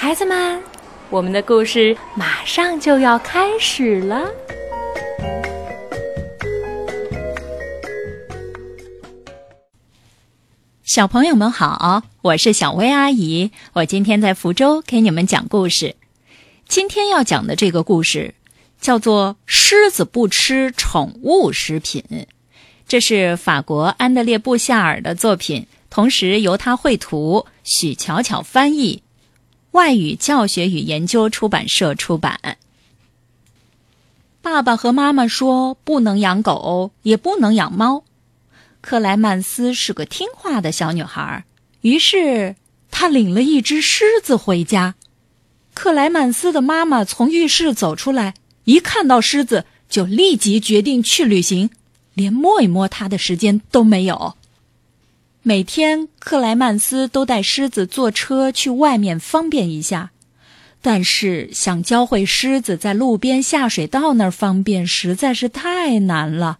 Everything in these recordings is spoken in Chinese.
孩子们，我们的故事马上就要开始了。小朋友们好，我是小薇阿姨，我今天在福州给你们讲故事。今天要讲的这个故事叫做《狮子不吃宠物食品》，这是法国安德烈·布夏尔的作品，同时由他绘图，许巧巧翻译，外语教学与研究出版社出版。爸爸和妈妈说不能养狗，也不能养猫。克莱曼斯是个听话的小女孩，于是她领了一只狮子回家。克莱曼斯的妈妈从浴室走出来，一看到狮子就立即决定去旅行，连摸一摸它的时间都没有。每天，克莱曼斯都带狮子坐车去外面方便一下，但是想教会狮子在路边下水道那儿方便实在是太难了。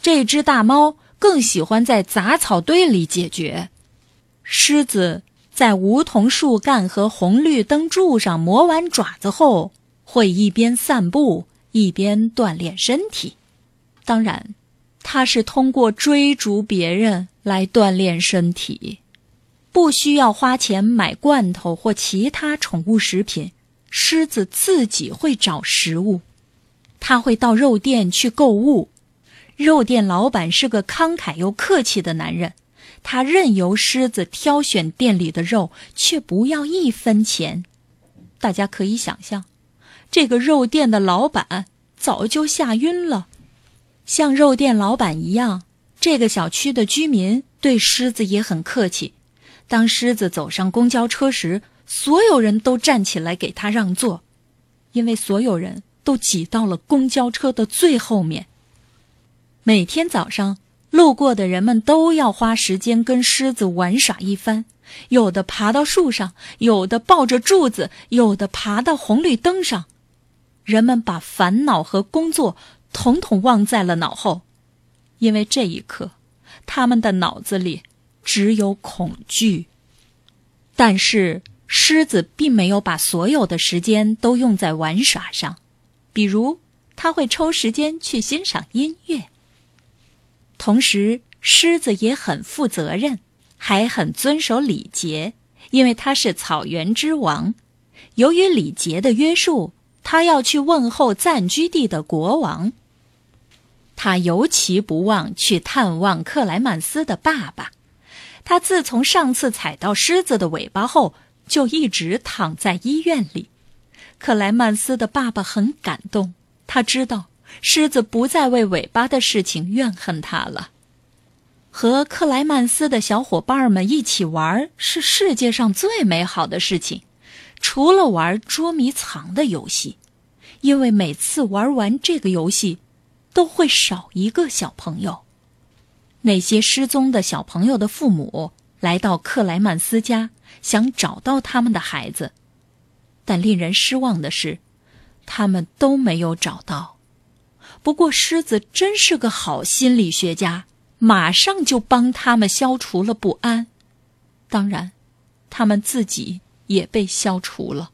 这只大猫。更喜欢在杂草堆里解决。狮子在梧桐树干和红绿灯柱上磨完爪子后，会一边散步一边锻炼身体。当然，他是通过追逐别人来锻炼身体，不需要花钱买罐头或其他宠物食品。狮子自己会找食物，他会到肉店去购物。肉店老板是个慷慨又客气的男人，他任由狮子挑选店里的肉，却不要一分钱。大家可以想象，这个肉店的老板早就吓晕了。像肉店老板一样，这个小区的居民对狮子也很客气。当狮子走上公交车时，所有人都站起来给他让座，因为所有人都挤到了公交车的最后面。每天早上，路过的人们都要花时间跟狮子玩耍一番。有的爬到树上，有的抱着柱子，有的爬到红绿灯上。人们把烦恼和工作统统忘在了脑后，因为这一刻，他们的脑子里只有恐惧。但是，狮子并没有把所有的时间都用在玩耍上，比如，他会抽时间去欣赏音乐。同时，狮子也很负责任，还很遵守礼节，因为它是草原之王。由于礼节的约束，他要去问候暂居地的国王。他尤其不忘去探望克莱曼斯的爸爸。他自从上次踩到狮子的尾巴后，就一直躺在医院里。克莱曼斯的爸爸很感动，他知道。狮子不再为尾巴的事情怨恨他了。和克莱曼斯的小伙伴们一起玩是世界上最美好的事情，除了玩捉迷藏的游戏，因为每次玩完这个游戏，都会少一个小朋友。那些失踪的小朋友的父母来到克莱曼斯家，想找到他们的孩子，但令人失望的是，他们都没有找到。不过，狮子真是个好心理学家，马上就帮他们消除了不安。当然，他们自己也被消除了。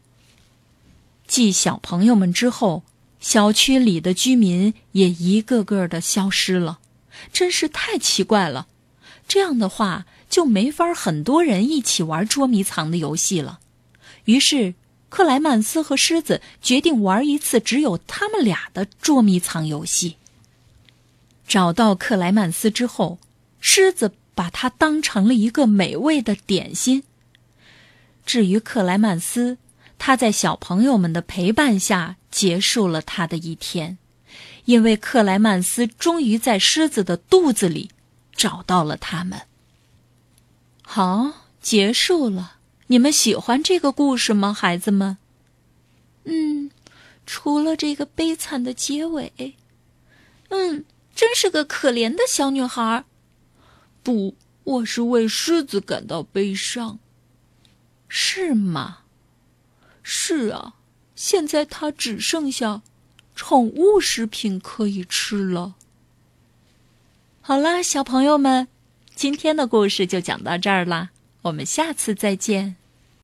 继小朋友们之后，小区里的居民也一个个的消失了，真是太奇怪了。这样的话，就没法很多人一起玩捉迷藏的游戏了。于是。克莱曼斯和狮子决定玩一次只有他们俩的捉迷藏游戏。找到克莱曼斯之后，狮子把他当成了一个美味的点心。至于克莱曼斯，他在小朋友们的陪伴下结束了他的一天，因为克莱曼斯终于在狮子的肚子里找到了他们。好，结束了。你们喜欢这个故事吗，孩子们？嗯，除了这个悲惨的结尾。嗯，真是个可怜的小女孩。不，我是为狮子感到悲伤。是吗？是啊，现在它只剩下宠物食品可以吃了。好啦，小朋友们，今天的故事就讲到这儿啦。我们下次再见。